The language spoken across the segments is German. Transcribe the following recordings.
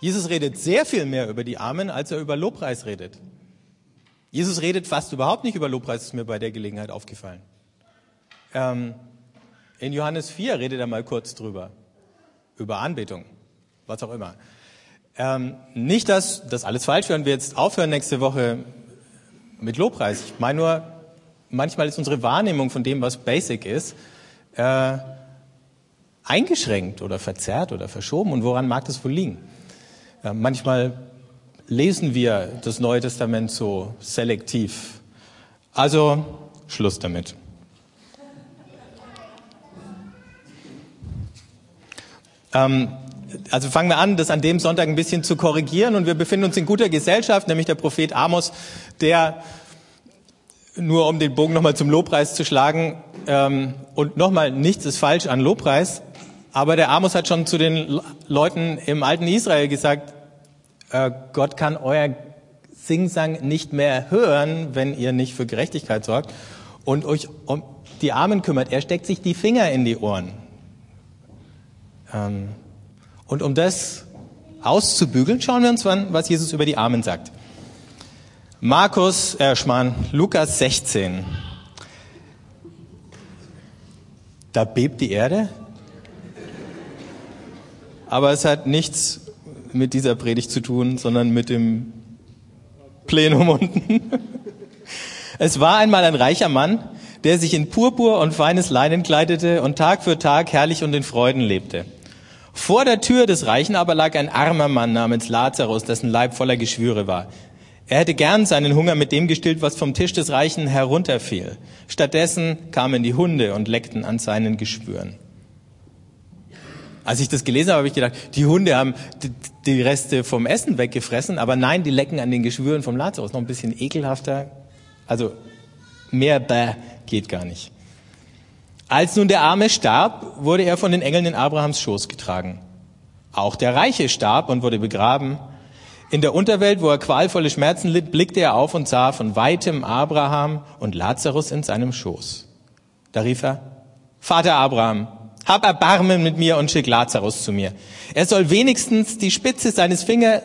Jesus redet sehr viel mehr über die Armen, als er über Lobpreis redet. Jesus redet fast überhaupt nicht über Lobpreis, ist mir bei der Gelegenheit aufgefallen. Ähm, in Johannes 4 redet er mal kurz drüber. Über Anbetung, was auch immer. Ähm, nicht, dass das alles falsch wäre und wir jetzt aufhören nächste Woche mit Lobpreis. Ich meine nur, manchmal ist unsere Wahrnehmung von dem, was Basic ist, äh, eingeschränkt oder verzerrt oder verschoben. Und woran mag das wohl liegen? Ja, manchmal lesen wir das Neue Testament so selektiv. Also Schluss damit. Ähm, also fangen wir an, das an dem Sonntag ein bisschen zu korrigieren und wir befinden uns in guter Gesellschaft, nämlich der Prophet Amos, der nur um den Bogen nochmal zum Lobpreis zu schlagen ähm, und nochmal nichts ist falsch an Lobpreis, aber der Amos hat schon zu den Leuten im alten Israel gesagt, äh, Gott kann euer Singsang nicht mehr hören, wenn ihr nicht für Gerechtigkeit sorgt und euch um die Armen kümmert. Er steckt sich die Finger in die Ohren. Ähm, und um das auszubügeln, schauen wir uns an, was Jesus über die Armen sagt. Markus, äh, Schmarrn, Lukas 16. Da bebt die Erde. Aber es hat nichts mit dieser Predigt zu tun, sondern mit dem Plenum unten. Es war einmal ein reicher Mann, der sich in Purpur und feines Leinen kleidete und Tag für Tag herrlich und in Freuden lebte. Vor der Tür des Reichen aber lag ein armer Mann namens Lazarus, dessen Leib voller Geschwüre war. Er hätte gern seinen Hunger mit dem gestillt, was vom Tisch des Reichen herunterfiel. Stattdessen kamen die Hunde und leckten an seinen Geschwüren. Als ich das gelesen habe, habe ich gedacht, die Hunde haben die Reste vom Essen weggefressen, aber nein, die lecken an den Geschwüren vom Lazarus. Noch ein bisschen ekelhafter. Also mehr bäh geht gar nicht. Als nun der Arme starb, wurde er von den Engeln in Abrahams Schoß getragen. Auch der Reiche starb und wurde begraben. In der Unterwelt, wo er qualvolle Schmerzen litt, blickte er auf und sah von weitem Abraham und Lazarus in seinem Schoß. Da rief er, Vater Abraham, hab Erbarmen mit mir und schick Lazarus zu mir. Er soll wenigstens die Spitze seines Fingers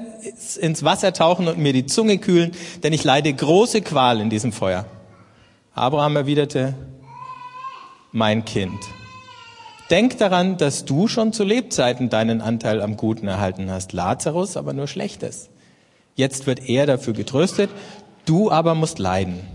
ins Wasser tauchen und mir die Zunge kühlen, denn ich leide große Qual in diesem Feuer. Abraham erwiderte, mein Kind, denk daran, dass du schon zu Lebzeiten deinen Anteil am Guten erhalten hast, Lazarus aber nur Schlechtes. Jetzt wird er dafür getröstet, du aber musst leiden.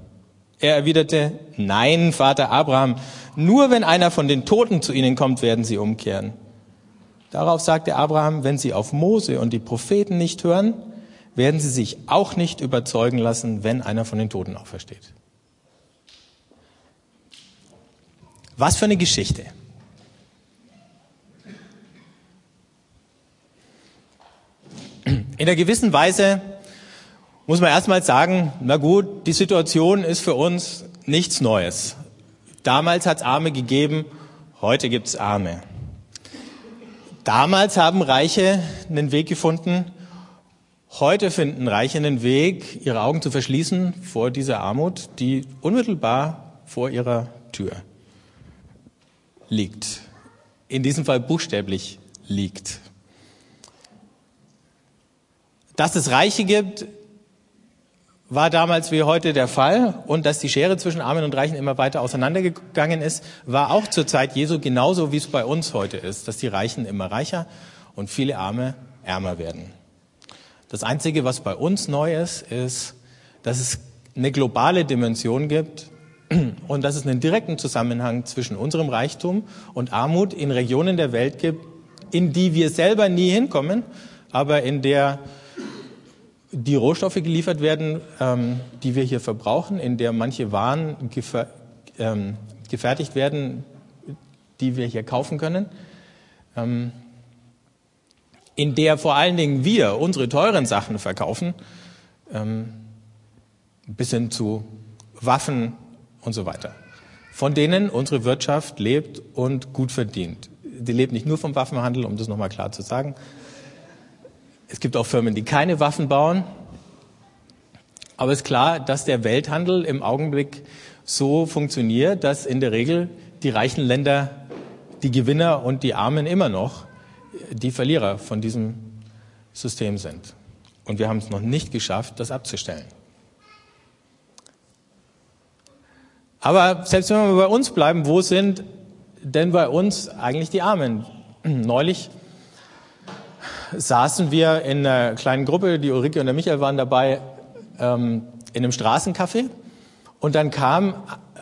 Er erwiderte, nein, Vater Abraham, nur wenn einer von den Toten zu Ihnen kommt, werden Sie umkehren. Darauf sagte Abraham, wenn Sie auf Mose und die Propheten nicht hören, werden Sie sich auch nicht überzeugen lassen, wenn einer von den Toten aufersteht. Was für eine Geschichte. In einer gewissen Weise muss man erstmal sagen, na gut, die Situation ist für uns nichts Neues. Damals hat es Arme gegeben, heute gibt es Arme. Damals haben Reiche einen Weg gefunden, heute finden Reiche einen Weg, ihre Augen zu verschließen vor dieser Armut, die unmittelbar vor ihrer Tür liegt. In diesem Fall buchstäblich liegt. Dass es Reiche gibt, war damals wie heute der Fall und dass die Schere zwischen Armen und Reichen immer weiter auseinandergegangen ist, war auch zur Zeit Jesu genauso, wie es bei uns heute ist, dass die Reichen immer reicher und viele Arme ärmer werden. Das Einzige, was bei uns neu ist, ist, dass es eine globale Dimension gibt und dass es einen direkten Zusammenhang zwischen unserem Reichtum und Armut in Regionen der Welt gibt, in die wir selber nie hinkommen, aber in der die Rohstoffe geliefert werden, ähm, die wir hier verbrauchen, in der manche Waren gefer ähm, gefertigt werden, die wir hier kaufen können. Ähm, in der vor allen Dingen wir unsere teuren Sachen verkaufen, ähm, bis hin zu Waffen und so weiter, von denen unsere Wirtschaft lebt und gut verdient. Die lebt nicht nur vom Waffenhandel, um das nochmal klar zu sagen. Es gibt auch Firmen, die keine Waffen bauen. Aber es ist klar, dass der Welthandel im Augenblick so funktioniert, dass in der Regel die reichen Länder die Gewinner und die Armen immer noch die Verlierer von diesem System sind. Und wir haben es noch nicht geschafft, das abzustellen. Aber selbst wenn wir bei uns bleiben, wo sind denn bei uns eigentlich die Armen? Neulich saßen wir in einer kleinen Gruppe, die Ulrike und der Michael waren dabei, ähm, in einem Straßencafé. Und dann kam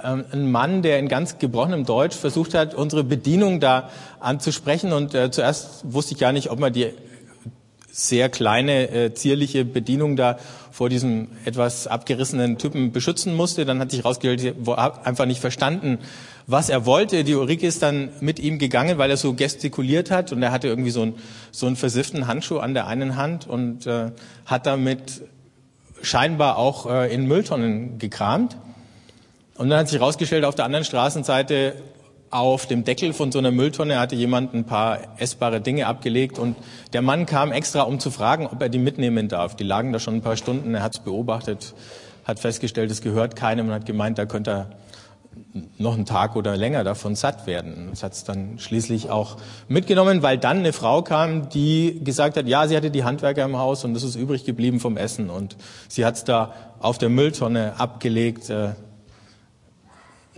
ähm, ein Mann, der in ganz gebrochenem Deutsch versucht hat, unsere Bedienung da anzusprechen. Und äh, zuerst wusste ich gar nicht, ob man die sehr kleine, äh, zierliche Bedienung da vor diesem etwas abgerissenen Typen beschützen musste. Dann hat sich herausgestellt, hat einfach nicht verstanden, was er wollte. Die Ulrike ist dann mit ihm gegangen, weil er so gestikuliert hat und er hatte irgendwie so einen, so einen versifften Handschuh an der einen Hand und äh, hat damit scheinbar auch äh, in Mülltonnen gekramt. Und dann hat sich herausgestellt, auf der anderen Straßenseite auf dem Deckel von so einer Mülltonne hatte jemand ein paar essbare Dinge abgelegt und der Mann kam extra, um zu fragen, ob er die mitnehmen darf. Die lagen da schon ein paar Stunden, er hat es beobachtet, hat festgestellt, es gehört keinem und hat gemeint, da könnte er noch einen Tag oder länger davon satt werden. Das hat es dann schließlich auch mitgenommen, weil dann eine Frau kam, die gesagt hat, ja, sie hatte die Handwerker im Haus und das ist übrig geblieben vom Essen und sie hat es da auf der Mülltonne abgelegt. Äh,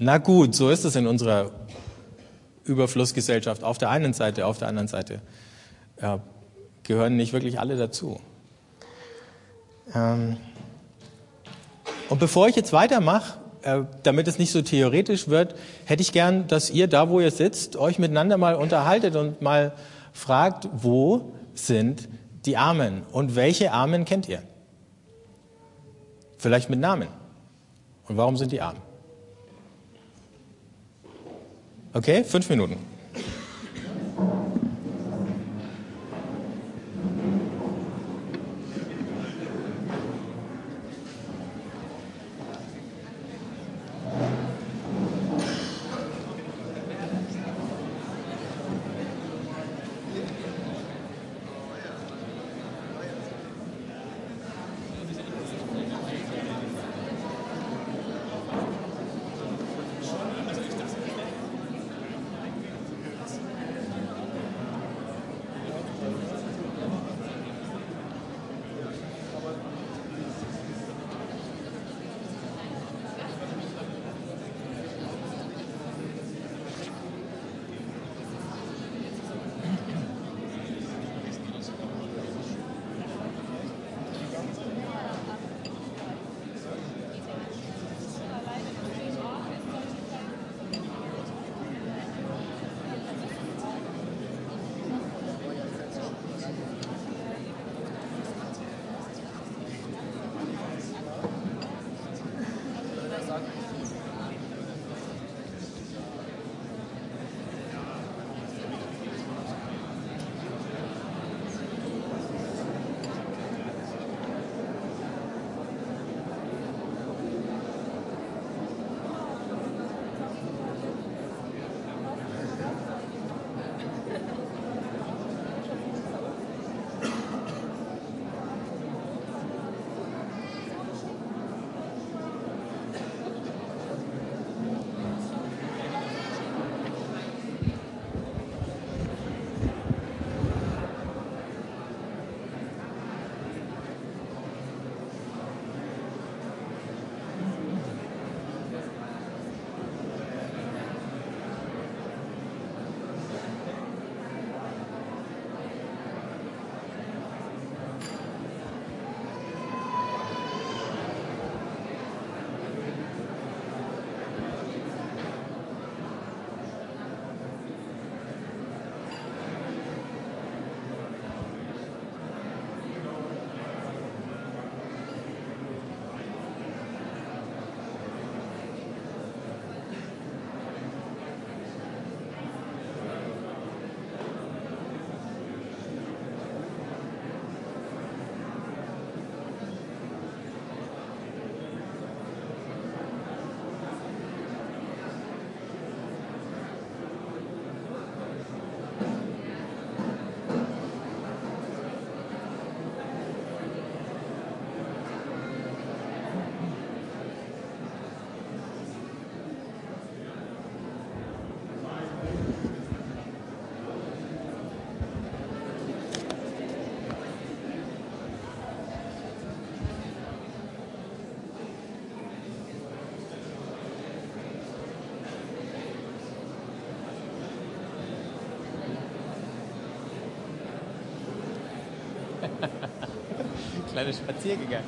na gut, so ist es in unserer Überflussgesellschaft auf der einen Seite, auf der anderen Seite ja, gehören nicht wirklich alle dazu. Ähm und bevor ich jetzt weitermache, äh, damit es nicht so theoretisch wird, hätte ich gern, dass ihr da, wo ihr sitzt, euch miteinander mal unterhaltet und mal fragt, wo sind die Armen und welche Armen kennt ihr? Vielleicht mit Namen. Und warum sind die Armen? Okay, fünf Minuten. Kleine Spaziergänger.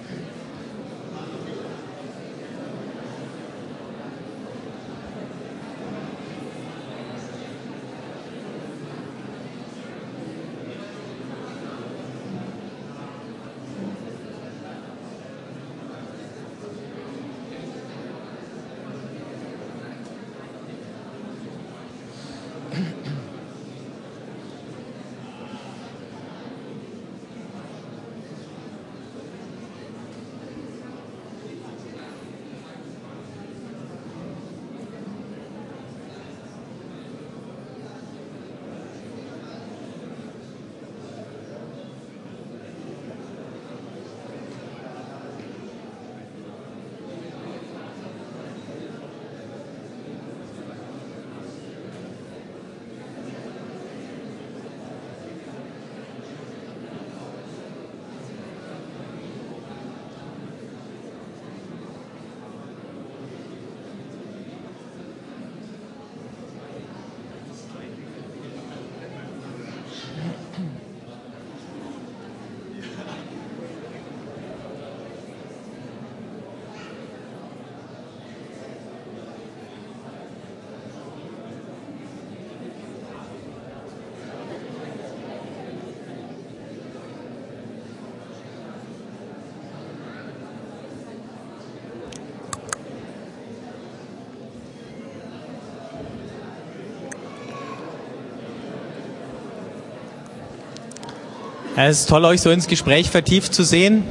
Es ist toll, euch so ins Gespräch vertieft zu sehen.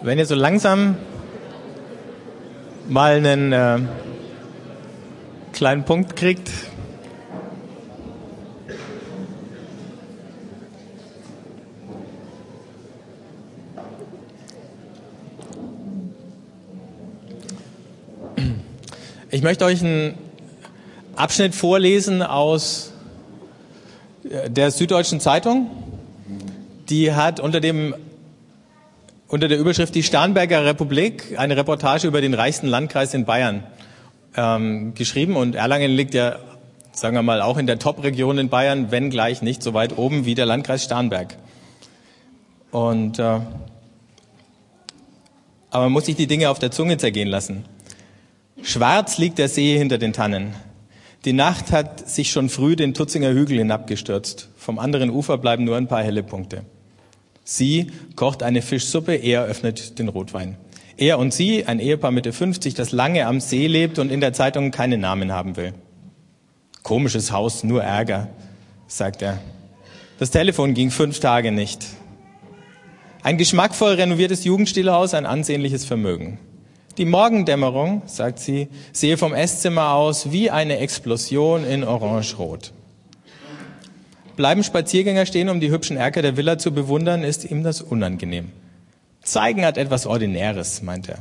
Wenn ihr so langsam mal einen äh, kleinen Punkt kriegt, Ich möchte euch einen Abschnitt vorlesen aus der Süddeutschen Zeitung. Die hat unter dem unter der Überschrift Die Starnberger Republik eine Reportage über den reichsten Landkreis in Bayern ähm, geschrieben. Und Erlangen liegt ja, sagen wir mal, auch in der Top-Region in Bayern, wenn gleich nicht so weit oben wie der Landkreis Starnberg. Und äh, aber man muss sich die Dinge auf der Zunge zergehen lassen. Schwarz liegt der See hinter den Tannen. Die Nacht hat sich schon früh den Tutzinger Hügel hinabgestürzt. Vom anderen Ufer bleiben nur ein paar helle Punkte. Sie kocht eine Fischsuppe, er öffnet den Rotwein. Er und sie, ein Ehepaar Mitte 50, das lange am See lebt und in der Zeitung keinen Namen haben will. Komisches Haus, nur Ärger, sagt er. Das Telefon ging fünf Tage nicht. Ein geschmackvoll renoviertes Jugendstilhaus, ein ansehnliches Vermögen. Die Morgendämmerung, sagt sie, sehe vom Esszimmer aus wie eine Explosion in Orange-Rot. Bleiben Spaziergänger stehen, um die hübschen Erker der Villa zu bewundern, ist ihm das unangenehm. Zeigen hat etwas Ordinäres, meint er.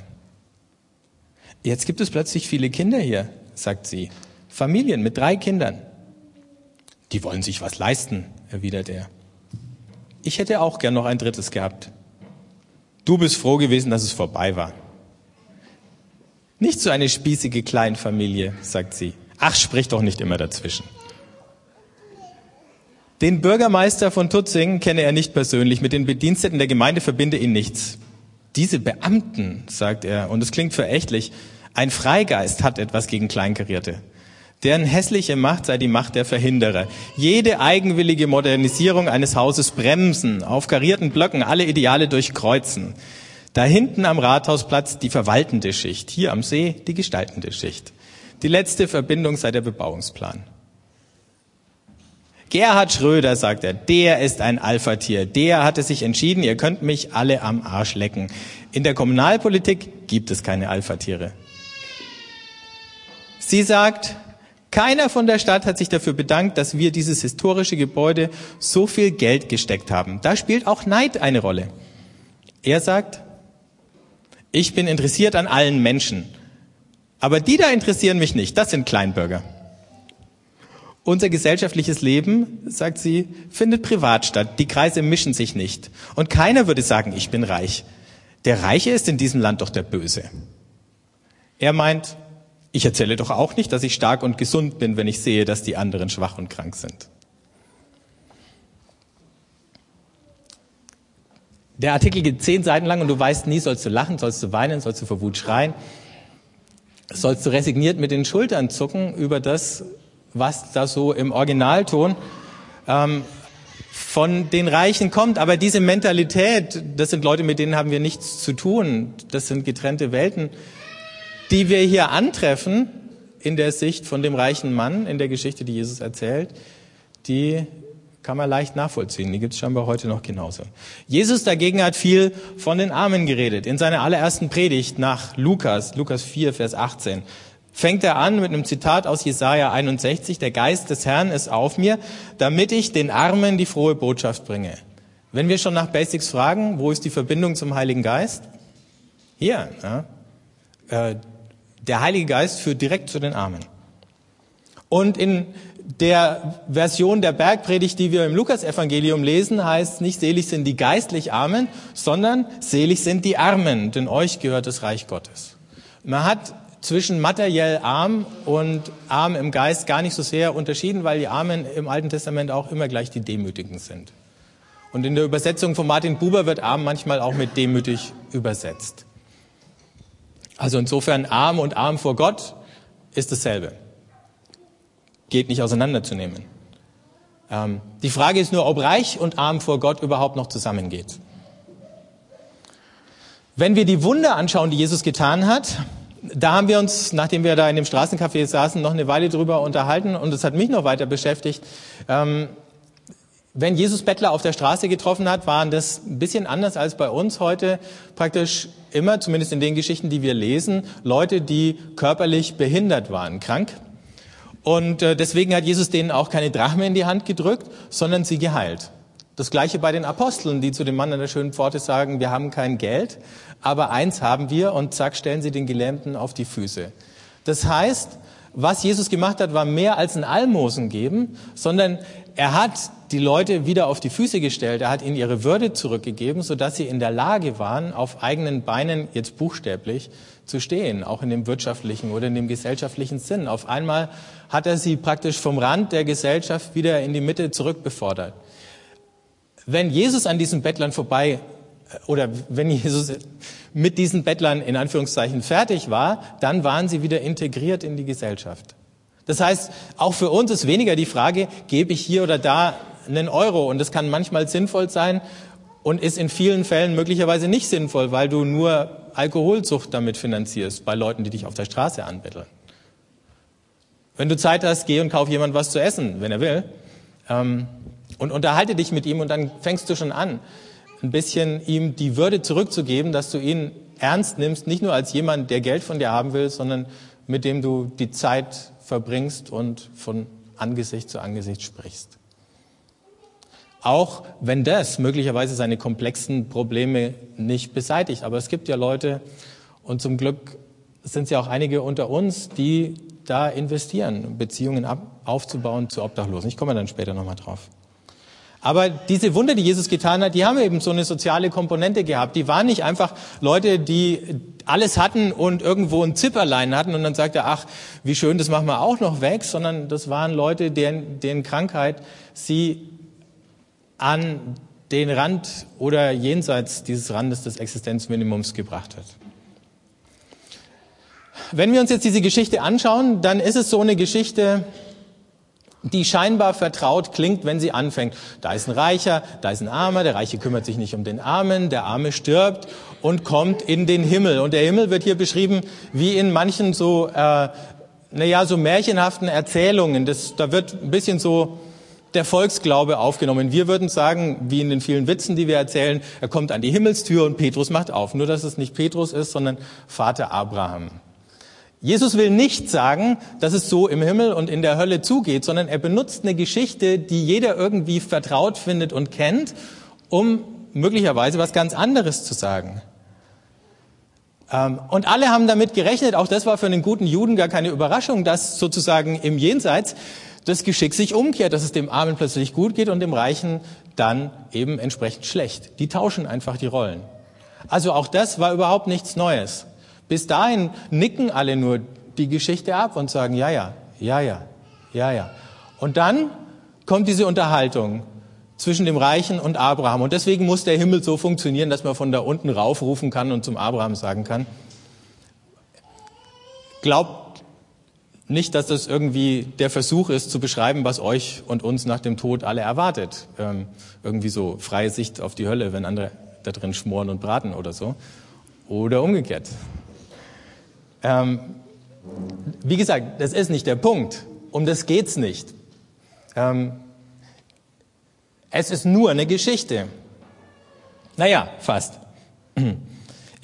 Jetzt gibt es plötzlich viele Kinder hier, sagt sie. Familien mit drei Kindern. Die wollen sich was leisten, erwidert er. Ich hätte auch gern noch ein drittes gehabt. Du bist froh gewesen, dass es vorbei war. Nicht so eine spießige Kleinfamilie, sagt sie. Ach, sprich doch nicht immer dazwischen. Den Bürgermeister von Tutzing kenne er nicht persönlich. Mit den Bediensteten der Gemeinde verbinde ihn nichts. Diese Beamten, sagt er, und es klingt verächtlich, ein Freigeist hat etwas gegen Kleinkarierte. Deren hässliche Macht sei die Macht der Verhinderer. Jede eigenwillige Modernisierung eines Hauses bremsen, auf karierten Blöcken alle Ideale durchkreuzen. Da hinten am Rathausplatz die verwaltende Schicht, hier am See die gestaltende Schicht. Die letzte Verbindung sei der Bebauungsplan. Gerhard Schröder, sagt er, der ist ein Alpha-Tier. Der hatte sich entschieden, ihr könnt mich alle am Arsch lecken. In der Kommunalpolitik gibt es keine Alpha-Tiere. Sie sagt, keiner von der Stadt hat sich dafür bedankt, dass wir dieses historische Gebäude so viel Geld gesteckt haben. Da spielt auch Neid eine Rolle. Er sagt, ich bin interessiert an allen Menschen. Aber die da interessieren mich nicht. Das sind Kleinbürger. Unser gesellschaftliches Leben, sagt sie, findet privat statt. Die Kreise mischen sich nicht. Und keiner würde sagen, ich bin reich. Der Reiche ist in diesem Land doch der Böse. Er meint, ich erzähle doch auch nicht, dass ich stark und gesund bin, wenn ich sehe, dass die anderen schwach und krank sind. Der Artikel geht zehn Seiten lang und du weißt nie, sollst du lachen, sollst du weinen, sollst du vor Wut schreien, sollst du resigniert mit den Schultern zucken über das, was da so im Originalton ähm, von den Reichen kommt. Aber diese Mentalität, das sind Leute, mit denen haben wir nichts zu tun. Das sind getrennte Welten, die wir hier antreffen in der Sicht von dem reichen Mann in der Geschichte, die Jesus erzählt, die kann man leicht nachvollziehen. Die gibt es scheinbar heute noch genauso. Jesus dagegen hat viel von den Armen geredet. In seiner allerersten Predigt nach Lukas, Lukas 4, Vers 18, fängt er an mit einem Zitat aus Jesaja 61. Der Geist des Herrn ist auf mir, damit ich den Armen die frohe Botschaft bringe. Wenn wir schon nach Basics fragen, wo ist die Verbindung zum Heiligen Geist? Hier. Ja. Äh, der Heilige Geist führt direkt zu den Armen. Und in der Version der Bergpredigt, die wir im Lukasevangelium lesen, heißt nicht selig sind die geistlich Armen, sondern selig sind die Armen, denn euch gehört das Reich Gottes. Man hat zwischen materiell arm und arm im Geist gar nicht so sehr unterschieden, weil die Armen im Alten Testament auch immer gleich die Demütigen sind. Und in der Übersetzung von Martin Buber wird arm manchmal auch mit demütig übersetzt. Also insofern arm und arm vor Gott ist dasselbe geht nicht auseinanderzunehmen. Ähm, die Frage ist nur, ob reich und arm vor Gott überhaupt noch zusammengeht. Wenn wir die Wunder anschauen, die Jesus getan hat, da haben wir uns, nachdem wir da in dem Straßencafé saßen, noch eine Weile drüber unterhalten und es hat mich noch weiter beschäftigt. Ähm, wenn Jesus Bettler auf der Straße getroffen hat, waren das ein bisschen anders als bei uns heute praktisch immer, zumindest in den Geschichten, die wir lesen, Leute, die körperlich behindert waren, krank. Und äh, deswegen hat Jesus denen auch keine Drachme in die Hand gedrückt, sondern sie geheilt. Das gleiche bei den Aposteln, die zu dem Mann an der schönen Pforte sagen, wir haben kein Geld, aber eins haben wir und zack, stellen sie den Gelähmten auf die Füße. Das heißt, was Jesus gemacht hat, war mehr als ein Almosen geben, sondern er hat die Leute wieder auf die Füße gestellt. Er hat ihnen ihre Würde zurückgegeben, sodass sie in der Lage waren, auf eigenen Beinen, jetzt buchstäblich, zu stehen, auch in dem wirtschaftlichen oder in dem gesellschaftlichen Sinn. Auf einmal hat er sie praktisch vom Rand der Gesellschaft wieder in die Mitte zurückbefordert. Wenn Jesus an diesen Bettlern vorbei oder wenn Jesus mit diesen Bettlern in Anführungszeichen fertig war, dann waren sie wieder integriert in die Gesellschaft. Das heißt, auch für uns ist weniger die Frage, gebe ich hier oder da einen Euro? Und das kann manchmal sinnvoll sein und ist in vielen Fällen möglicherweise nicht sinnvoll, weil du nur Alkoholsucht damit finanzierst bei Leuten, die dich auf der Straße anbetteln. Wenn du Zeit hast, geh und kauf jemand was zu essen, wenn er will, ähm, und unterhalte dich mit ihm und dann fängst du schon an, ein bisschen ihm die Würde zurückzugeben, dass du ihn ernst nimmst, nicht nur als jemand, der Geld von dir haben will, sondern mit dem du die Zeit verbringst und von Angesicht zu Angesicht sprichst. Auch wenn das möglicherweise seine komplexen Probleme nicht beseitigt. Aber es gibt ja Leute, und zum Glück sind es ja auch einige unter uns, die da investieren, Beziehungen aufzubauen zu Obdachlosen. Ich komme dann später nochmal drauf. Aber diese Wunder, die Jesus getan hat, die haben eben so eine soziale Komponente gehabt. Die waren nicht einfach Leute, die alles hatten und irgendwo ein Zipperlein hatten und dann sagt er, ach, wie schön, das machen wir auch noch weg, sondern das waren Leute, deren, deren Krankheit sie an den Rand oder jenseits dieses Randes des Existenzminimums gebracht hat. Wenn wir uns jetzt diese Geschichte anschauen, dann ist es so eine Geschichte, die scheinbar vertraut klingt, wenn sie anfängt. Da ist ein Reicher, da ist ein Armer, der Reiche kümmert sich nicht um den Armen, der Arme stirbt und kommt in den Himmel. Und der Himmel wird hier beschrieben wie in manchen so, äh, naja, so märchenhaften Erzählungen. Das, da wird ein bisschen so der Volksglaube aufgenommen. Wir würden sagen, wie in den vielen Witzen, die wir erzählen, er kommt an die Himmelstür und Petrus macht auf. Nur, dass es nicht Petrus ist, sondern Vater Abraham. Jesus will nicht sagen, dass es so im Himmel und in der Hölle zugeht, sondern er benutzt eine Geschichte, die jeder irgendwie vertraut findet und kennt, um möglicherweise was ganz anderes zu sagen. Ähm, und alle haben damit gerechnet, auch das war für einen guten Juden gar keine Überraschung, dass sozusagen im Jenseits das Geschick sich umkehrt, dass es dem Armen plötzlich gut geht und dem Reichen dann eben entsprechend schlecht. Die tauschen einfach die Rollen. Also auch das war überhaupt nichts Neues. Bis dahin nicken alle nur die Geschichte ab und sagen, ja, ja, ja, ja, ja, ja. Und dann kommt diese Unterhaltung zwischen dem Reichen und Abraham. Und deswegen muss der Himmel so funktionieren, dass man von da unten raufrufen kann und zum Abraham sagen kann, glaubt nicht, dass das irgendwie der Versuch ist, zu beschreiben, was euch und uns nach dem Tod alle erwartet. Ähm, irgendwie so freie Sicht auf die Hölle, wenn andere da drin schmoren und braten oder so. Oder umgekehrt. Ähm, wie gesagt, das ist nicht der Punkt. Um das geht's nicht. Ähm, es ist nur eine Geschichte. Naja, fast.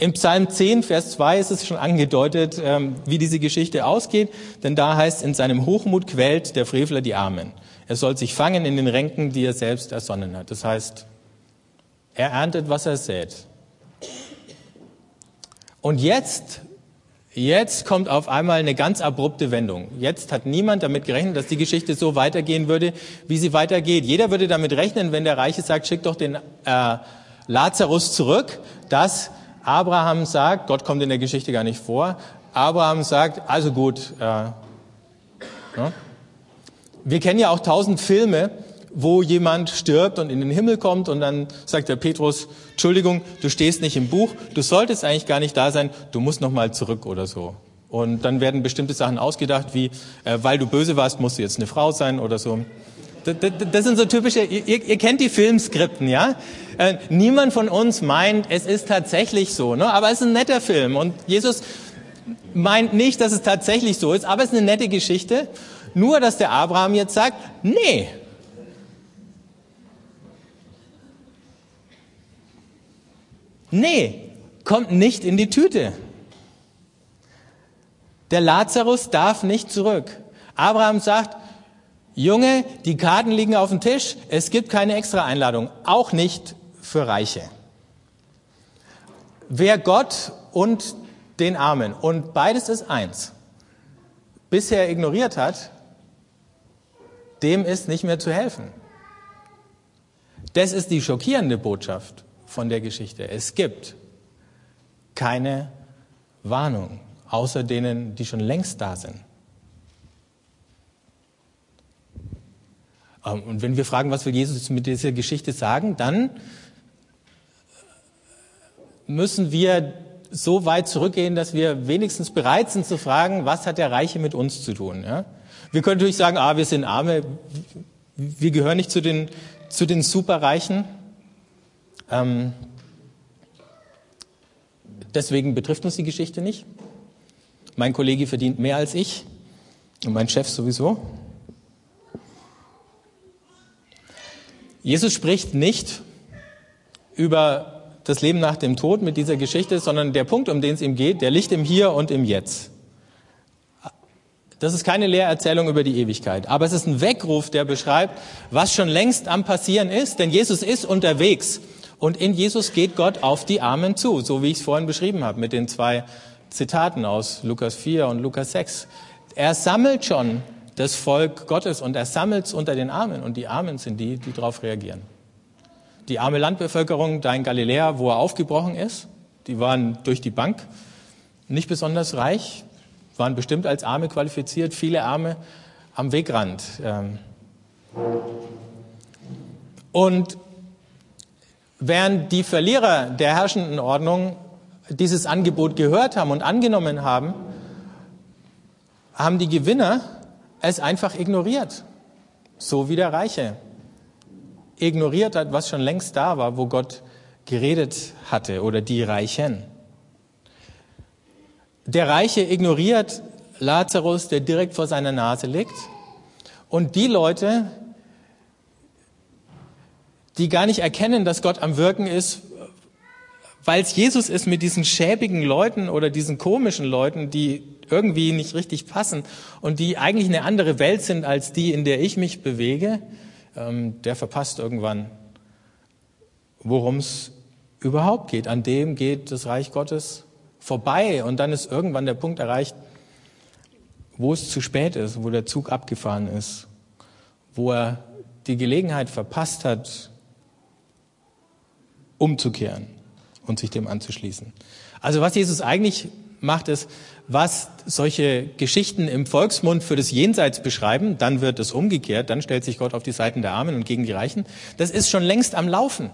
Im Psalm 10, Vers 2 ist es schon angedeutet, ähm, wie diese Geschichte ausgeht, denn da heißt, in seinem Hochmut quält der Frevler die Armen. Er soll sich fangen in den Ränken, die er selbst ersonnen hat. Das heißt, er erntet, was er sät. Und jetzt Jetzt kommt auf einmal eine ganz abrupte Wendung. Jetzt hat niemand damit gerechnet, dass die Geschichte so weitergehen würde, wie sie weitergeht. Jeder würde damit rechnen, wenn der Reiche sagt, schick doch den äh, Lazarus zurück, dass Abraham sagt, Gott kommt in der Geschichte gar nicht vor, Abraham sagt, also gut. Äh, ja. Wir kennen ja auch tausend Filme, wo jemand stirbt und in den Himmel kommt und dann sagt der Petrus, Entschuldigung, du stehst nicht im Buch, du solltest eigentlich gar nicht da sein, du musst noch mal zurück oder so. Und dann werden bestimmte Sachen ausgedacht, wie, äh, weil du böse warst, musst du jetzt eine Frau sein oder so. Das, sind so typische, ihr, ihr kennt die Filmskripten, ja? Äh, niemand von uns meint, es ist tatsächlich so, ne? aber es ist ein netter Film und Jesus meint nicht, dass es tatsächlich so ist, aber es ist eine nette Geschichte. Nur, dass der Abraham jetzt sagt, nee, Nee, kommt nicht in die Tüte. Der Lazarus darf nicht zurück. Abraham sagt, Junge, die Karten liegen auf dem Tisch, es gibt keine extra Einladung, auch nicht für Reiche. Wer Gott und den Armen, und beides ist eins, bisher ignoriert hat, dem ist nicht mehr zu helfen. Das ist die schockierende Botschaft von der Geschichte. Es gibt keine Warnung, außer denen, die schon längst da sind. Und wenn wir fragen, was will Jesus mit dieser Geschichte sagen, dann müssen wir so weit zurückgehen, dass wir wenigstens bereit sind zu fragen, was hat der Reiche mit uns zu tun? Ja? Wir können natürlich sagen, ah, wir sind Arme, wir gehören nicht zu den, zu den Superreichen. Ähm, deswegen betrifft uns die Geschichte nicht. Mein Kollege verdient mehr als ich und mein Chef sowieso. Jesus spricht nicht über das Leben nach dem Tod mit dieser Geschichte, sondern der Punkt, um den es ihm geht, der liegt im Hier und im Jetzt. Das ist keine Lehrerzählung über die Ewigkeit, aber es ist ein Weckruf, der beschreibt, was schon längst am Passieren ist, denn Jesus ist unterwegs. Und in Jesus geht Gott auf die Armen zu, so wie ich es vorhin beschrieben habe mit den zwei Zitaten aus Lukas 4 und Lukas 6. Er sammelt schon das Volk Gottes und er sammelt es unter den Armen und die Armen sind die, die darauf reagieren. Die arme Landbevölkerung da in Galiläa, wo er aufgebrochen ist, die waren durch die Bank nicht besonders reich, waren bestimmt als Arme qualifiziert, viele Arme am Wegrand. Ähm. Und Während die Verlierer der herrschenden Ordnung dieses Angebot gehört haben und angenommen haben, haben die Gewinner es einfach ignoriert. So wie der Reiche ignoriert hat, was schon längst da war, wo Gott geredet hatte oder die Reichen. Der Reiche ignoriert Lazarus, der direkt vor seiner Nase liegt. Und die Leute, die gar nicht erkennen, dass Gott am Wirken ist, weil es Jesus ist mit diesen schäbigen Leuten oder diesen komischen Leuten, die irgendwie nicht richtig passen und die eigentlich eine andere Welt sind als die, in der ich mich bewege, ähm, der verpasst irgendwann, worum es überhaupt geht. An dem geht das Reich Gottes vorbei und dann ist irgendwann der Punkt erreicht, wo es zu spät ist, wo der Zug abgefahren ist, wo er die Gelegenheit verpasst hat, umzukehren und sich dem anzuschließen. Also was Jesus eigentlich macht es, was solche Geschichten im Volksmund für das Jenseits beschreiben, dann wird es umgekehrt, dann stellt sich Gott auf die Seiten der Armen und gegen die Reichen. Das ist schon längst am Laufen.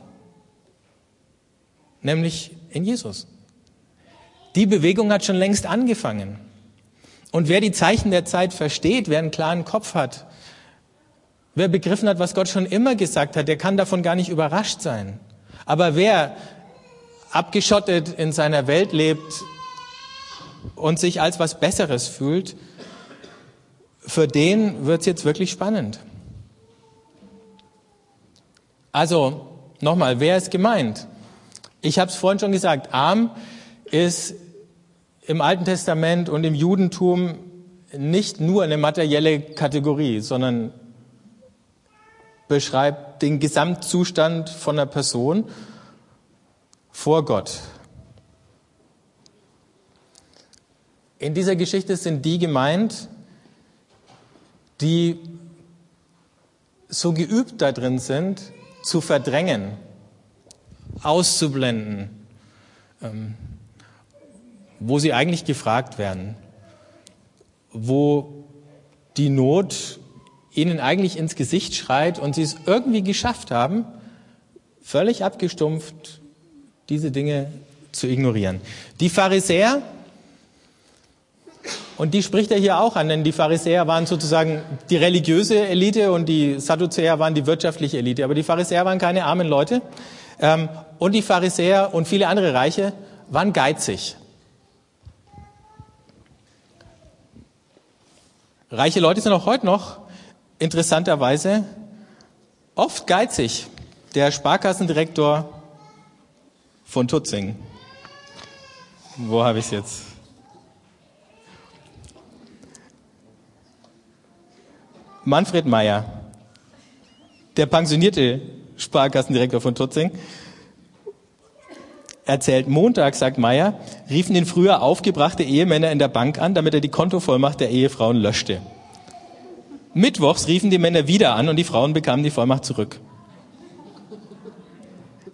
Nämlich in Jesus. Die Bewegung hat schon längst angefangen. Und wer die Zeichen der Zeit versteht, wer einen klaren Kopf hat, wer begriffen hat, was Gott schon immer gesagt hat, der kann davon gar nicht überrascht sein. Aber wer abgeschottet in seiner Welt lebt und sich als was Besseres fühlt, für den wird es jetzt wirklich spannend. Also nochmal, wer ist gemeint? Ich habe es vorhin schon gesagt, arm ist im Alten Testament und im Judentum nicht nur eine materielle Kategorie, sondern beschreibt den Gesamtzustand von einer Person vor Gott. In dieser Geschichte sind die gemeint, die so geübt da drin sind, zu verdrängen, auszublenden, ähm, wo sie eigentlich gefragt werden, wo die Not ihnen eigentlich ins Gesicht schreit und sie es irgendwie geschafft haben, völlig abgestumpft diese Dinge zu ignorieren. Die Pharisäer, und die spricht er hier auch an, denn die Pharisäer waren sozusagen die religiöse Elite und die Sadduzäer waren die wirtschaftliche Elite. Aber die Pharisäer waren keine armen Leute. Ähm, und die Pharisäer und viele andere Reiche waren geizig. Reiche Leute sind auch heute noch interessanterweise oft geizig. Der Sparkassendirektor von Tutzing. Wo habe ich es jetzt? Manfred Meyer, der pensionierte Sparkassendirektor von Tutzing, erzählt, Montag, sagt Meyer, riefen ihn früher aufgebrachte Ehemänner in der Bank an, damit er die Kontovollmacht der Ehefrauen löschte. Mittwochs riefen die Männer wieder an und die Frauen bekamen die Vollmacht zurück.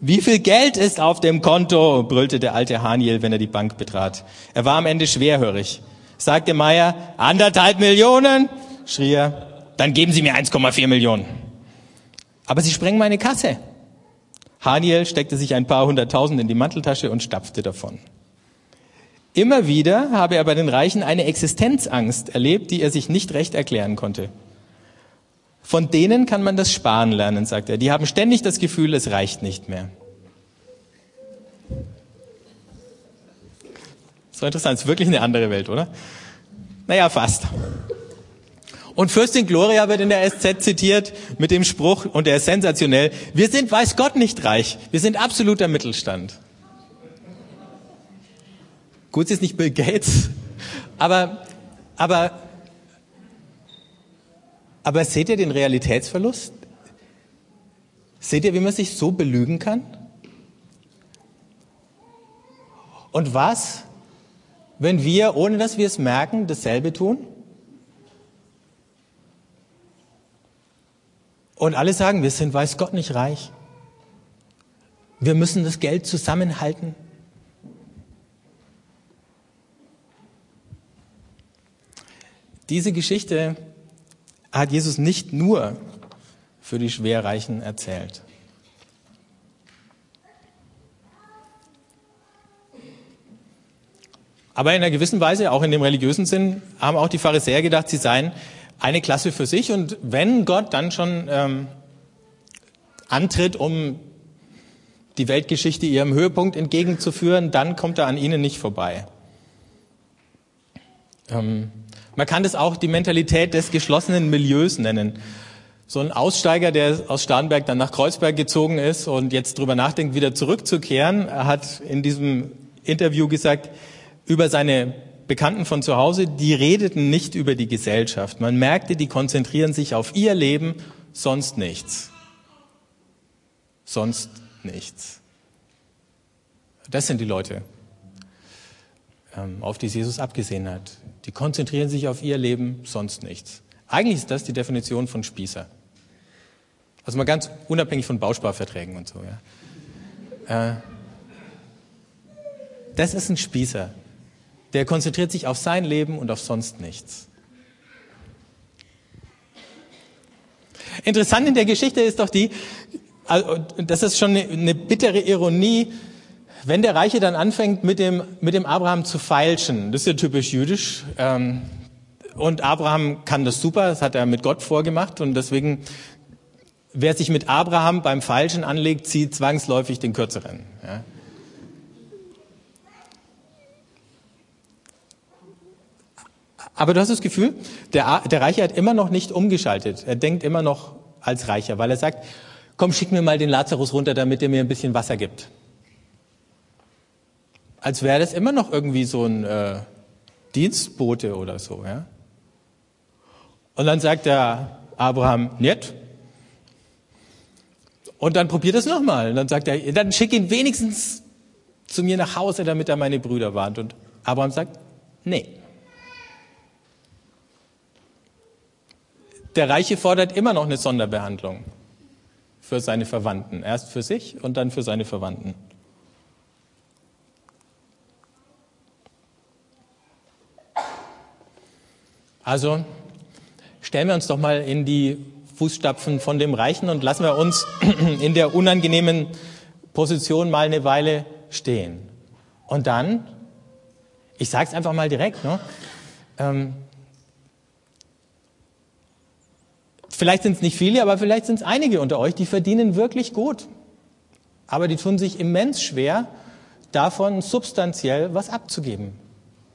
Wie viel Geld ist auf dem Konto? brüllte der alte Haniel, wenn er die Bank betrat. Er war am Ende schwerhörig. Sagte Meyer, anderthalb Millionen? schrie er. Dann geben Sie mir 1,4 Millionen. Aber Sie sprengen meine Kasse. Haniel steckte sich ein paar hunderttausend in die Manteltasche und stapfte davon. Immer wieder habe er bei den Reichen eine Existenzangst erlebt, die er sich nicht recht erklären konnte. Von denen kann man das Sparen lernen, sagt er. Die haben ständig das Gefühl, es reicht nicht mehr. So interessant, ist wirklich eine andere Welt, oder? Naja, fast. Und Fürstin Gloria wird in der SZ zitiert mit dem Spruch, und der ist sensationell, wir sind, weiß Gott, nicht reich, wir sind absoluter Mittelstand. Gut, sie ist nicht Bill Gates, aber, aber, aber seht ihr den Realitätsverlust? Seht ihr, wie man sich so belügen kann? Und was, wenn wir, ohne dass wir es merken, dasselbe tun? Und alle sagen, wir sind, weiß Gott, nicht reich. Wir müssen das Geld zusammenhalten. Diese Geschichte hat Jesus nicht nur für die Schwerreichen erzählt. Aber in einer gewissen Weise, auch in dem religiösen Sinn, haben auch die Pharisäer gedacht, sie seien eine Klasse für sich. Und wenn Gott dann schon ähm, antritt, um die Weltgeschichte ihrem Höhepunkt entgegenzuführen, dann kommt er an ihnen nicht vorbei. Ähm, man kann das auch die Mentalität des geschlossenen Milieus nennen. So ein Aussteiger, der aus Starnberg dann nach Kreuzberg gezogen ist und jetzt drüber nachdenkt, wieder zurückzukehren, hat in diesem Interview gesagt, über seine Bekannten von zu Hause, die redeten nicht über die Gesellschaft. Man merkte, die konzentrieren sich auf ihr Leben, sonst nichts. Sonst nichts. Das sind die Leute, ähm, auf die Jesus abgesehen hat. Die konzentrieren sich auf ihr Leben, sonst nichts. Eigentlich ist das die Definition von Spießer. Also mal ganz unabhängig von Bausparverträgen und so. Ja. Äh, das ist ein Spießer. Der konzentriert sich auf sein Leben und auf sonst nichts. Interessant in der Geschichte ist doch die, also, das ist schon eine, bittere Ironie, wenn der Reiche dann anfängt, mit dem, mit dem Abraham zu feilschen. Das ist ja typisch jüdisch. Ähm, und Abraham kann das super, das hat er mit Gott vorgemacht. Und deswegen, wer sich mit Abraham beim Feilschen anlegt, zieht zwangsläufig den Kürzeren. Aber du hast das Gefühl, der, der Reiche hat immer noch nicht umgeschaltet. Er denkt immer noch als Reicher, weil er sagt, komm, schick mir mal den Lazarus runter, damit er mir ein bisschen Wasser gibt. Als wäre das immer noch irgendwie so ein äh, Dienstbote oder so. Ja? Und dann sagt der Abraham, nicht. Und dann probiert es nochmal. Und dann sagt er, dann schick ihn wenigstens zu mir nach Hause, damit er meine Brüder warnt. Und Abraham sagt, nee. Der Reiche fordert immer noch eine Sonderbehandlung für seine Verwandten. Erst für sich und dann für seine Verwandten. Also stellen wir uns doch mal in die Fußstapfen von dem Reichen und lassen wir uns in der unangenehmen Position mal eine Weile stehen. Und dann, ich sage es einfach mal direkt, ne, ähm, Vielleicht sind es nicht viele, aber vielleicht sind es einige unter euch, die verdienen wirklich gut. Aber die tun sich immens schwer, davon substanziell was abzugeben,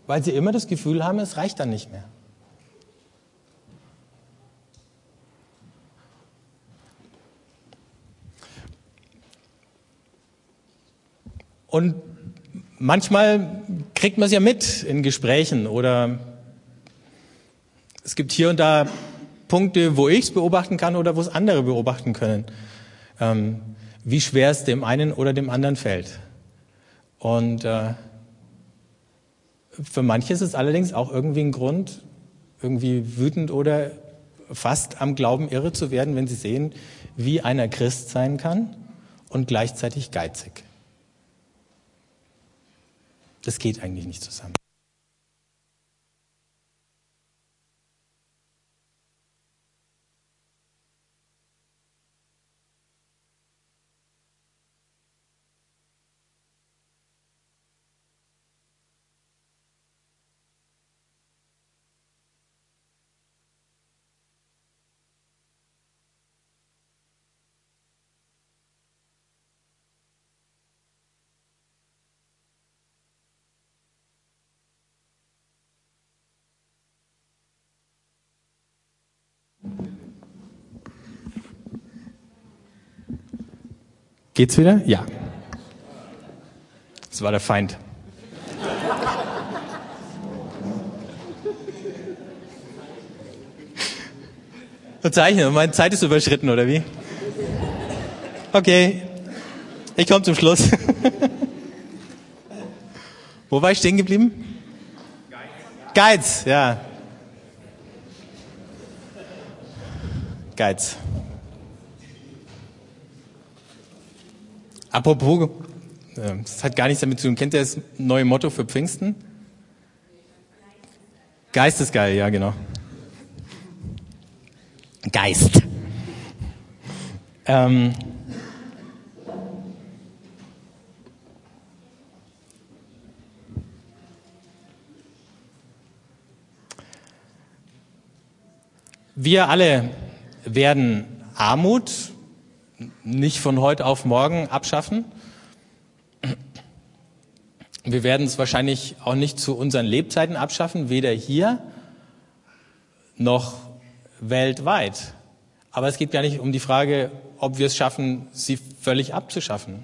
weil sie immer das Gefühl haben, es reicht dann nicht mehr. Und manchmal kriegt man es ja mit in Gesprächen oder es gibt hier und da Punkte, wo ich es beobachten kann oder wo es andere beobachten können, ähm, wie schwer es dem einen oder dem anderen fällt. Und äh, für manche ist es allerdings auch irgendwie ein Grund, irgendwie wütend oder fast am Glauben irre zu werden, wenn sie sehen, wie einer Christ sein kann und gleichzeitig geizig. Das geht eigentlich nicht zusammen. Geht's wieder? Ja. Das war der Feind. Verzeichnen, meine Zeit ist überschritten, oder wie? Okay, ich komme zum Schluss. Wo war ich stehen geblieben? Geiz, ja. Geiz. Apropos, äh, das hat gar nichts damit zu tun. Kennt ihr das neue Motto für Pfingsten? Geistesgeil, ja, genau. Geist. Ähm, wir alle werden Armut nicht von heute auf morgen abschaffen. Wir werden es wahrscheinlich auch nicht zu unseren Lebzeiten abschaffen, weder hier noch weltweit. Aber es geht gar nicht um die Frage, ob wir es schaffen, sie völlig abzuschaffen.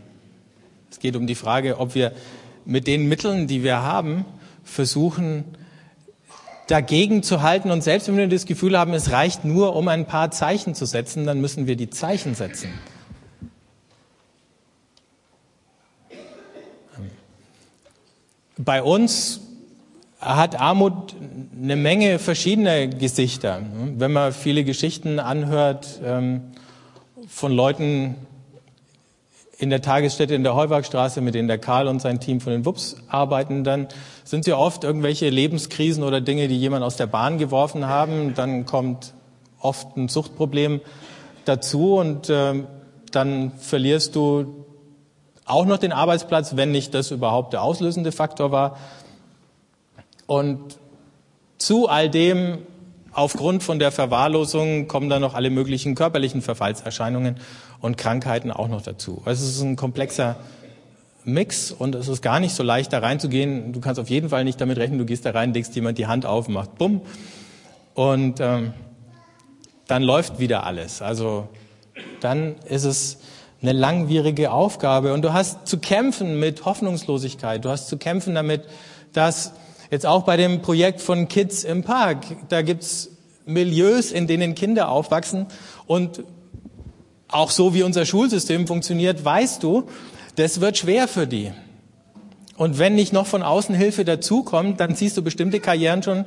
Es geht um die Frage, ob wir mit den Mitteln, die wir haben, versuchen, dagegen zu halten. Und selbst wenn wir das Gefühl haben, es reicht nur, um ein paar Zeichen zu setzen, dann müssen wir die Zeichen setzen. Bei uns hat Armut eine Menge verschiedener Gesichter. Wenn man viele Geschichten anhört ähm, von Leuten in der Tagesstätte in der Heubergstraße, mit denen der Karl und sein Team von den WUPS arbeiten, dann sind ja oft irgendwelche Lebenskrisen oder Dinge, die jemand aus der Bahn geworfen haben. Dann kommt oft ein Suchtproblem dazu und äh, dann verlierst du auch noch den Arbeitsplatz, wenn nicht das überhaupt der auslösende Faktor war. Und zu all dem, aufgrund von der Verwahrlosung, kommen dann noch alle möglichen körperlichen Verfallserscheinungen und Krankheiten auch noch dazu. Also es ist ein komplexer Mix und es ist gar nicht so leicht, da reinzugehen. Du kannst auf jeden Fall nicht damit rechnen, du gehst da rein, legst jemand die Hand auf, macht bumm und ähm, dann läuft wieder alles. Also dann ist es eine langwierige Aufgabe und du hast zu kämpfen mit Hoffnungslosigkeit. Du hast zu kämpfen damit, dass jetzt auch bei dem Projekt von Kids im Park, da gibt's Milieus, in denen Kinder aufwachsen und auch so wie unser Schulsystem funktioniert, weißt du, das wird schwer für die. Und wenn nicht noch von außen Hilfe dazukommt, dann siehst du bestimmte Karrieren schon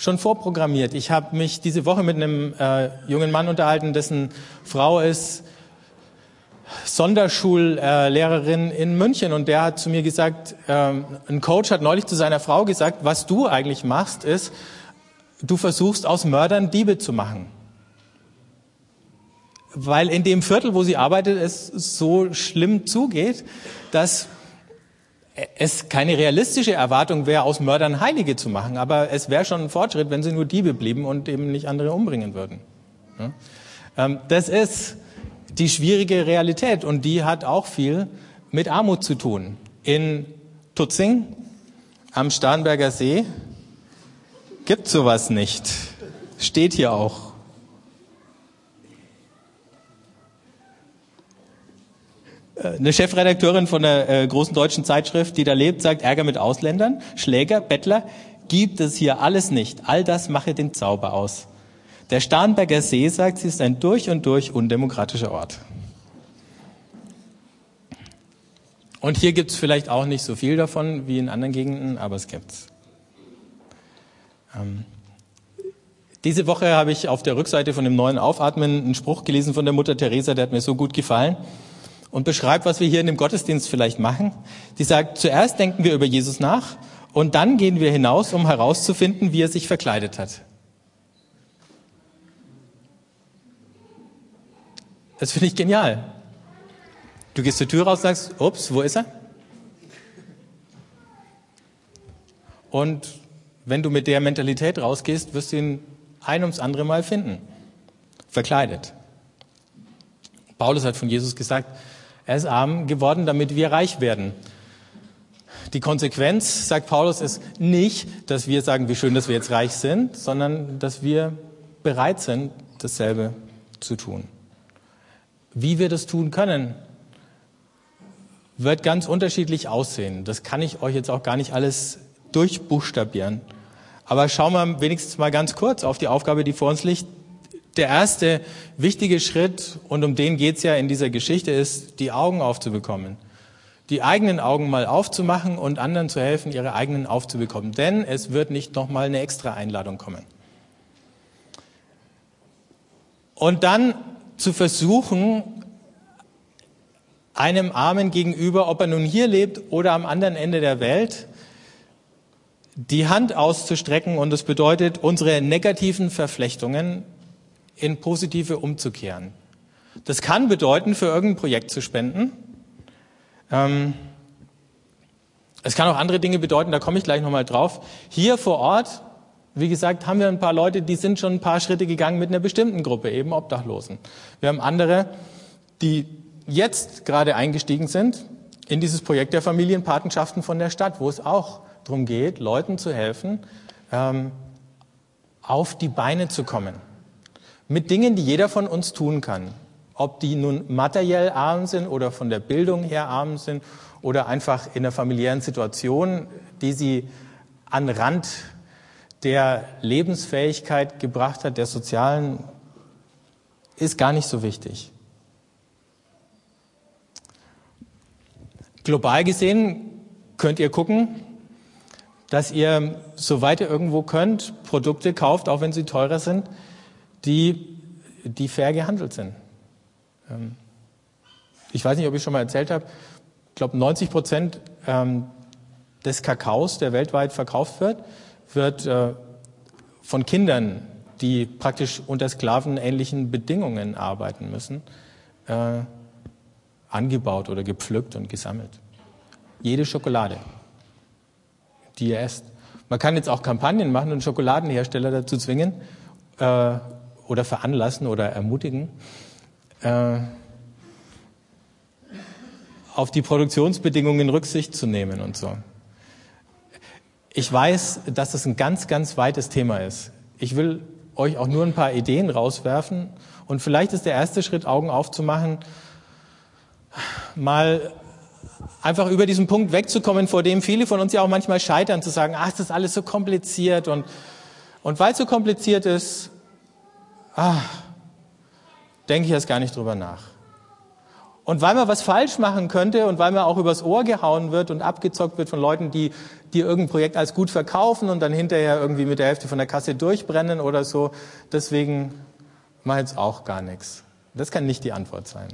schon vorprogrammiert. Ich habe mich diese Woche mit einem äh, jungen Mann unterhalten, dessen Frau ist Sonderschullehrerin in München und der hat zu mir gesagt, ähm, ein Coach hat neulich zu seiner Frau gesagt, was du eigentlich machst, ist, du versuchst aus Mördern Diebe zu machen. Weil in dem Viertel, wo sie arbeitet, es so schlimm zugeht, dass es keine realistische Erwartung wäre, aus Mördern Heilige zu machen, aber es wäre schon ein Fortschritt, wenn sie nur Diebe blieben und eben nicht andere umbringen würden. Ähm, das ist die schwierige Realität und die hat auch viel mit Armut zu tun. In Tutzing am Starnberger See gibt sowas nicht. Steht hier auch. Eine Chefredakteurin von einer äh, großen deutschen Zeitschrift, die da lebt, sagt, Ärger mit Ausländern, Schläger, Bettler, gibt es hier alles nicht. All das mache den Zauber aus. Der Starnberger See, sagt sie, ist ein durch und durch undemokratischer Ort. Und hier gibt es vielleicht auch nicht so viel davon wie in anderen Gegenden, aber es gibt's. Ähm, diese Woche habe ich auf der Rückseite von dem neuen Aufatmen einen Spruch gelesen von der Mutter Teresa, der hat mir so gut gefallen und beschreibt, was wir hier in dem Gottesdienst vielleicht machen. Die sagt, zuerst denken wir über Jesus nach und dann gehen wir hinaus, um herauszufinden, wie er sich verkleidet hat. Das finde ich genial. Du gehst zur Tür raus und sagst, ups, wo ist er? Und wenn du mit der Mentalität rausgehst, wirst du ihn ein ums andere Mal finden. Verkleidet. Paulus hat von Jesus gesagt, er ist arm geworden, damit wir reich werden. Die Konsequenz, sagt Paulus, ist nicht, dass wir sagen, wie schön, dass wir jetzt reich sind, sondern dass wir bereit sind, dasselbe zu tun. Wie wir das tun können, wird ganz unterschiedlich aussehen. Das kann ich euch jetzt auch gar nicht alles durchbuchstabieren. Aber schauen wir wenigstens mal ganz kurz auf die Aufgabe, die vor uns liegt, der erste wichtige Schritt, und um den geht's ja in dieser Geschichte, ist, die Augen aufzubekommen. Die eigenen Augen mal aufzumachen und anderen zu helfen, ihre eigenen aufzubekommen. Denn es wird nicht nochmal eine extra Einladung kommen. Und dann zu versuchen, einem Armen gegenüber, ob er nun hier lebt oder am anderen Ende der Welt, die Hand auszustrecken und das bedeutet, unsere negativen Verflechtungen in positive umzukehren. Das kann bedeuten, für irgendein Projekt zu spenden. Ähm, es kann auch andere Dinge bedeuten, da komme ich gleich nochmal drauf. Hier vor Ort, wie gesagt, haben wir ein paar Leute, die sind schon ein paar Schritte gegangen mit einer bestimmten Gruppe, eben Obdachlosen. Wir haben andere, die jetzt gerade eingestiegen sind in dieses Projekt der Familienpatenschaften von der Stadt, wo es auch darum geht, Leuten zu helfen, ähm, auf die Beine zu kommen mit Dingen, die jeder von uns tun kann. Ob die nun materiell arm sind oder von der Bildung her arm sind oder einfach in der familiären Situation, die sie an Rand der Lebensfähigkeit gebracht hat, der sozialen, ist gar nicht so wichtig. Global gesehen könnt ihr gucken, dass ihr, soweit ihr irgendwo könnt, Produkte kauft, auch wenn sie teurer sind, die, die fair gehandelt sind. Ähm, ich weiß nicht, ob ich schon mal erzählt habe, ich glaube 90 Prozent ähm, des Kakaos, der weltweit verkauft wird, wird äh, von Kindern, die praktisch unter sklavenähnlichen Bedingungen arbeiten müssen, äh, angebaut oder gepflückt und gesammelt. Jede Schokolade, die ihr esst. Man kann jetzt auch Kampagnen machen und Schokoladenhersteller dazu zwingen äh, oder veranlassen oder ermutigen, äh, auf die Produktionsbedingungen Rücksicht zu nehmen und so. Ich weiß, dass das ein ganz, ganz weites Thema ist. Ich will euch auch nur ein paar Ideen rauswerfen und vielleicht ist der erste Schritt, Augen aufzumachen, mal einfach über diesen Punkt wegzukommen, vor dem viele von uns ja auch manchmal scheitern, zu sagen, ah, ist das alles so kompliziert und, und weil es so kompliziert ist, ah, denke ich jetzt gar nicht drüber nach. Und weil man was falsch machen könnte und weil man auch übers Ohr gehauen wird und abgezockt wird von Leuten, die, die irgendein Projekt als gut verkaufen und dann hinterher irgendwie mit der Hälfte von der Kasse durchbrennen oder so, deswegen mache ich jetzt auch gar nichts. Das kann nicht die Antwort sein.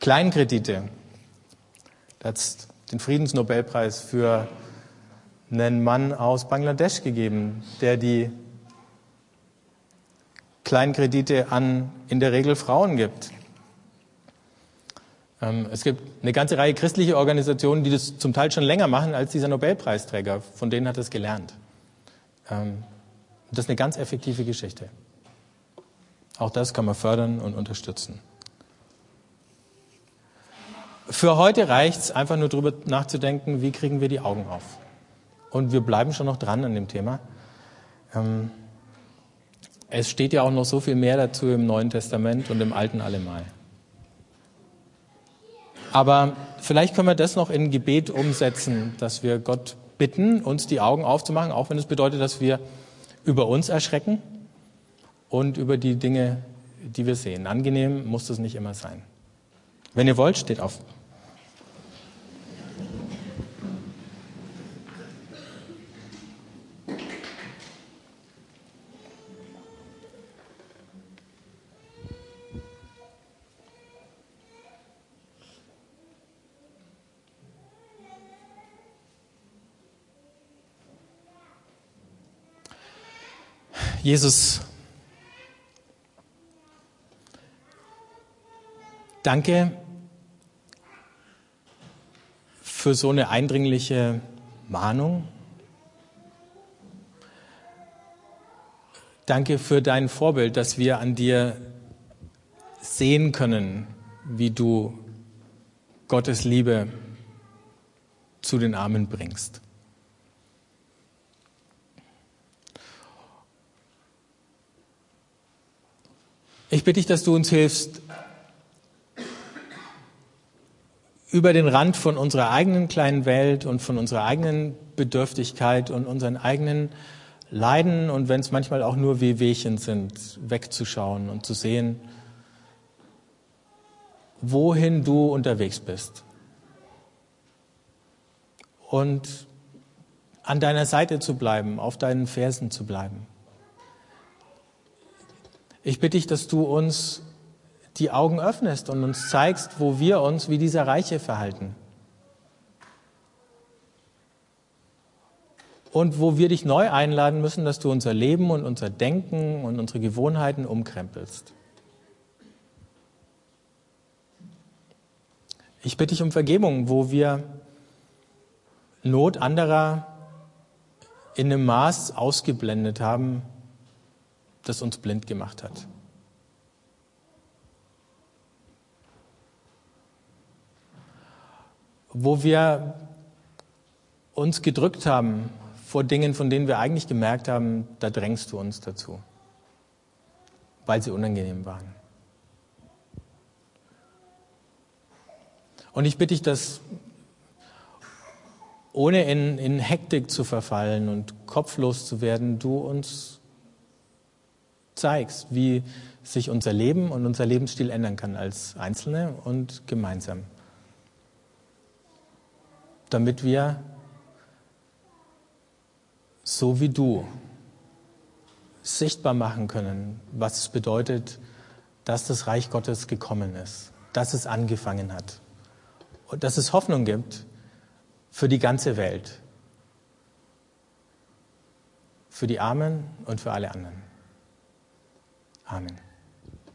Kleinkredite. Da den Friedensnobelpreis für einen Mann aus Bangladesch gegeben, der die Kleinkredite an in der Regel Frauen gibt. Ähm, es gibt eine ganze Reihe christliche Organisationen, die das zum Teil schon länger machen als dieser Nobelpreisträger. Von denen hat er es gelernt. Ähm, das ist eine ganz effektive Geschichte. Auch das kann man fördern und unterstützen. Für heute reicht es einfach nur darüber nachzudenken, wie kriegen wir die Augen auf. Und wir bleiben schon noch dran an dem Thema. Ähm, es steht ja auch noch so viel mehr dazu im Neuen Testament und im Alten allemal. Aber vielleicht können wir das noch in Gebet umsetzen, dass wir Gott bitten, uns die Augen aufzumachen, auch wenn es bedeutet, dass wir über uns erschrecken und über die Dinge, die wir sehen. Angenehm muss das nicht immer sein. Wenn ihr wollt, steht auf. Jesus, danke für so eine eindringliche Mahnung. Danke für dein Vorbild, dass wir an dir sehen können, wie du Gottes Liebe zu den Armen bringst. Bitte dich, dass du uns hilfst, über den Rand von unserer eigenen kleinen Welt und von unserer eigenen Bedürftigkeit und unseren eigenen Leiden und wenn es manchmal auch nur Wehwehchen sind, wegzuschauen und zu sehen, wohin du unterwegs bist. Und an deiner Seite zu bleiben, auf deinen Fersen zu bleiben. Ich bitte dich, dass du uns die Augen öffnest und uns zeigst, wo wir uns wie dieser Reiche verhalten. Und wo wir dich neu einladen müssen, dass du unser Leben und unser Denken und unsere Gewohnheiten umkrempelst. Ich bitte dich um Vergebung, wo wir Not anderer in einem Maß ausgeblendet haben, das uns blind gemacht hat. Wo wir uns gedrückt haben vor Dingen, von denen wir eigentlich gemerkt haben, da drängst du uns dazu, weil sie unangenehm waren. Und ich bitte dich, dass ohne in, in Hektik zu verfallen und kopflos zu werden, du uns zeigst, wie sich unser Leben und unser Lebensstil ändern kann als Einzelne und gemeinsam. Damit wir so wie du sichtbar machen können, was es bedeutet, dass das Reich Gottes gekommen ist, dass es angefangen hat und dass es Hoffnung gibt für die ganze Welt, für die Armen und für alle anderen. Amen.